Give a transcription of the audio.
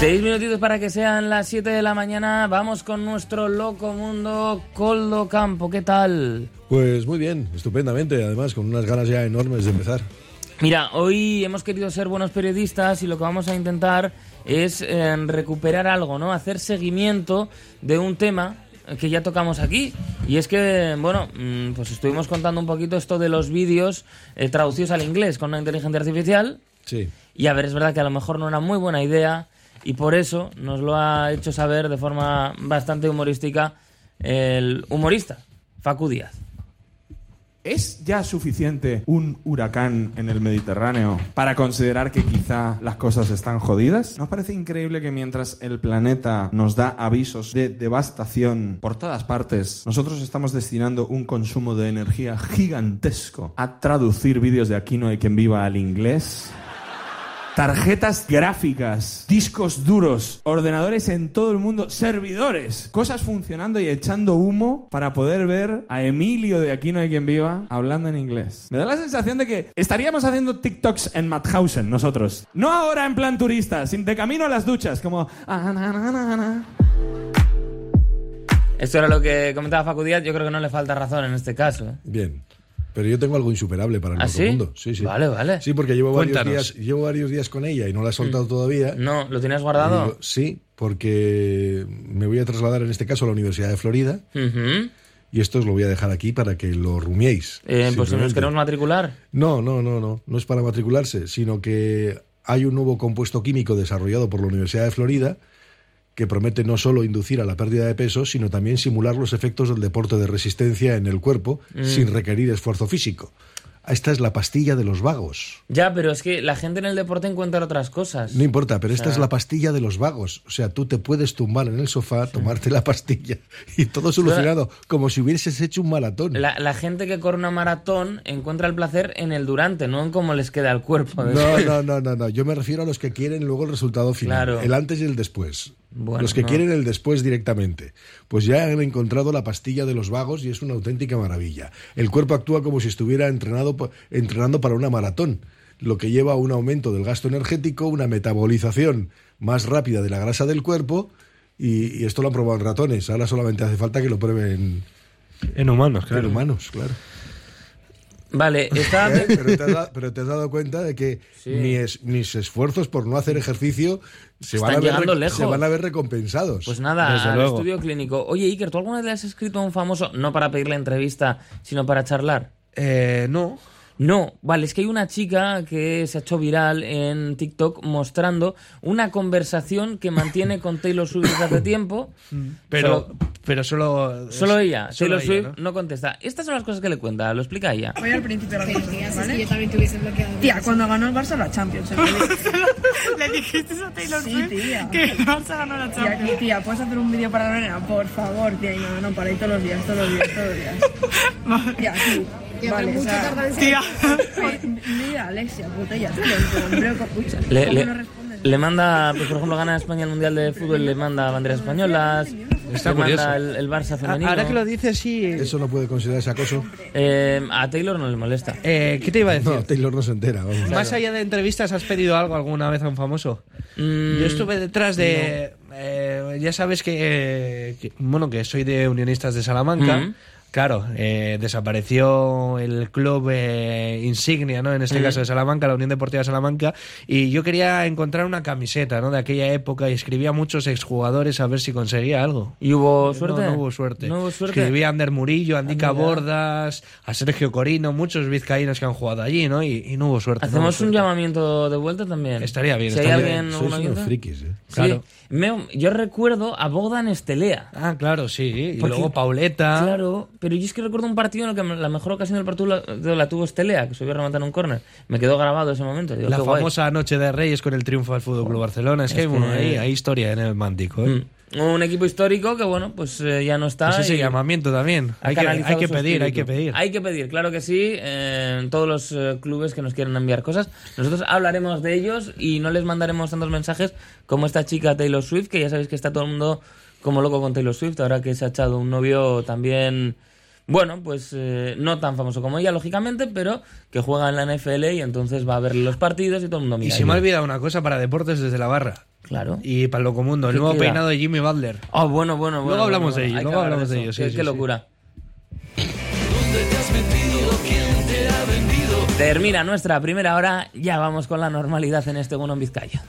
Seis minutitos para que sean las 7 de la mañana. Vamos con nuestro loco mundo Coldo Campo. ¿Qué tal? Pues muy bien, estupendamente, además, con unas ganas ya enormes de empezar. Mira, hoy hemos querido ser buenos periodistas y lo que vamos a intentar es eh, recuperar algo, ¿no? Hacer seguimiento de un tema que ya tocamos aquí. Y es que, bueno, mm, pues estuvimos contando un poquito esto de los vídeos eh, traducidos al inglés con una inteligencia artificial. Sí. Y a ver, es verdad que a lo mejor no era muy buena idea y por eso nos lo ha hecho saber de forma bastante humorística el humorista Facu Díaz. ¿Es ya suficiente un huracán en el Mediterráneo para considerar que quizá las cosas están jodidas? ¿No os parece increíble que mientras el planeta nos da avisos de devastación por todas partes, nosotros estamos destinando un consumo de energía gigantesco a traducir vídeos de Aquí no hay quien viva al inglés? Tarjetas gráficas, discos duros, ordenadores en todo el mundo, servidores, cosas funcionando y echando humo para poder ver a Emilio de Aquí no hay quien viva hablando en inglés. Me da la sensación de que estaríamos haciendo TikToks en Mauthausen nosotros. No ahora en plan turista, sin de camino a las duchas, como... "Ah, na, na, na, na". Esto era lo que comentaba Facu Díaz. Yo creo que no le falta razón en este caso. ¿eh? Bien. Pero yo tengo algo insuperable para el ¿Ah, sí? mundo. Sí, sí. Vale, vale. Sí, porque llevo varios, días, llevo varios días con ella y no la he soltado todavía. No, ¿lo Y guardado? digo, sí, porque me voy a trasladar en este caso a la Universidad de Florida y esto os lo voy a dejar aquí para que lo rumiéis. Eh, pues si nos queremos matricular. No, no, no, no. No es para matricularse, sino que hay un nuevo compuesto químico desarrollado por la Universidad de Florida que promete no solo inducir a la pérdida de peso, sino también simular los efectos del deporte de resistencia en el cuerpo sin requerir esfuerzo físico. Esta es la pastilla de los vagos. Ya, pero es que la gente en el deporte encuentra otras cosas. No importa, pero esta sea- es la pastilla de los vagos. O sea, tú te puedes tumbar en el sofá, tomarte la pastilla y todo solucionado, como si hubieses hecho un maratón. La, la gente que corre una maratón encuentra el placer en el durante, no en cómo les queda el cuerpo. No, no, no, no, no. Yo me refiero a los que quieren luego el resultado final. Claro. El antes y el después. Bueno, los que no. quieren el después directamente. Pues ya han encontrado la pastilla de los vagos y es una auténtica maravilla. El cuerpo actúa como si estuviera entrenado, entrenando para una maratón, lo que lleva a un aumento del gasto energético, una metabolización más rápida de la grasa del cuerpo y, y esto lo han probado en ratones. Ahora solamente hace falta que lo prueben En humanos, en humanos, claro. Vale, está... ¿Eh? Pero, te has da- pero te has dado cuenta de que Sí. mis, mis esfuerzos por no hacer ejercicio se van, a ver, lejos. se van a ver recompensados. Pues nada, Desde al luego. estudio clínico. Oye, Iker, ¿tú alguna vez le has escrito a un famoso, no para pedirle entrevista, sino para charlar? Eh, no. No, vale, es que hay una chica que se ha hecho viral en TikTok mostrando una conversación que mantiene con Taylor Swift desde hace tiempo. Pero, Solo- pero solo. Solo ella, solo Taylor ella, Swift ¿no? no contesta. Estas son las cosas que le cuenta, lo explica ella. Voy al principio de la yo también te hubiese bloqueado. Tía, cuando ganó el Barça la Champions. ¿eh? Le dijiste a Taylor Sí, Swift tía. que el Barça ganó la Tía, Champions. tía, ¿puedes hacer un vídeo para la nena? Por favor, tía. Y no, no, para ahí todos los días, todos los días, todos los días. Tía, sí. Tía, vale, pero o sea, tarda en Tía. Mira, Alexia, breo, escucha. Le, ¿Cómo le- no respondes? le manda, pues por ejemplo, gana España el Mundial de Fútbol, le manda banderas españolas, Está le manda curioso. el, el Barça femenino. Ahora que lo dices, sí. Eso no puede considerarse acoso. Eh, a Taylor no le molesta. Eh, ¿Qué te iba a decir? No, Taylor no se entera. Vamos. Más allá de entrevistas, ¿has pedido algo alguna vez a un famoso? Mm, Yo estuve detrás de. eh, ya sabes que, eh, que- Bueno, que soy de Unionistas de Salamanca. Mm. Claro, eh, desapareció el club eh, insignia, ¿no? En este caso de Salamanca, la Unión Deportiva de Salamanca, y yo quería encontrar una camiseta, ¿no? De aquella época y escribía a muchos exjugadores a ver si conseguía algo. ¿Y hubo suerte? No, no hubo suerte. No hubo suerte. Escribí a Ander Murillo, a Andica Ah, mira. Bordas, a Sergio Corino, muchos vizcaínos que han jugado allí, ¿no? Y, y no hubo suerte. no hubo Hacemos un llamamiento de vuelta también. Estaría bien, estaría unos oyente. frikis, ¿eh? Sí. Claro. Me- yo recuerdo a Bogdan Estelea. Ah, claro, sí. Y Porque- luego Pauleta. Claro, pero yo es que recuerdo un partido en el que la mejor ocasión del partido la, la tuvo Estelea, que se vio rematar un córner. Me quedó grabado ese momento. Digo, La guay. famosa Noche de Reyes con el triunfo del Fútbol Club Barcelona. Es, Es que, hay, hay historia en el Mántico. ¿eh? Mm. Un equipo histórico que, bueno, pues eh, ya no está. Pues ese y llamamiento también. ha Hay que, hay que pedir, hay que pedir. Hay que pedir, claro que sí. eh, todos los clubes que nos quieran enviar cosas. Nosotros hablaremos de ellos y no les mandaremos tantos mensajes como esta chica Taylor Swift, que ya sabéis que está todo el mundo como loco con Taylor Swift, ahora que se ha echado un novio también bueno, pues eh, no tan famoso como ella, lógicamente, pero que juega en la NFL y entonces va a ver los partidos y todo el mundo Y mira. se me ha olvidado una cosa para deportes desde la barra. Claro. Y para lo común, el ¿Qué nuevo queda? peinado de Jimmy Butler. Oh, bueno, bueno, bueno. Luego hablamos bueno, de ello, luego hablamos de eso. ello, sí, Qué, sí, qué sí. locura. Termina nuestra primera hora, ya vamos con la normalidad en este Bono en Vizcaya.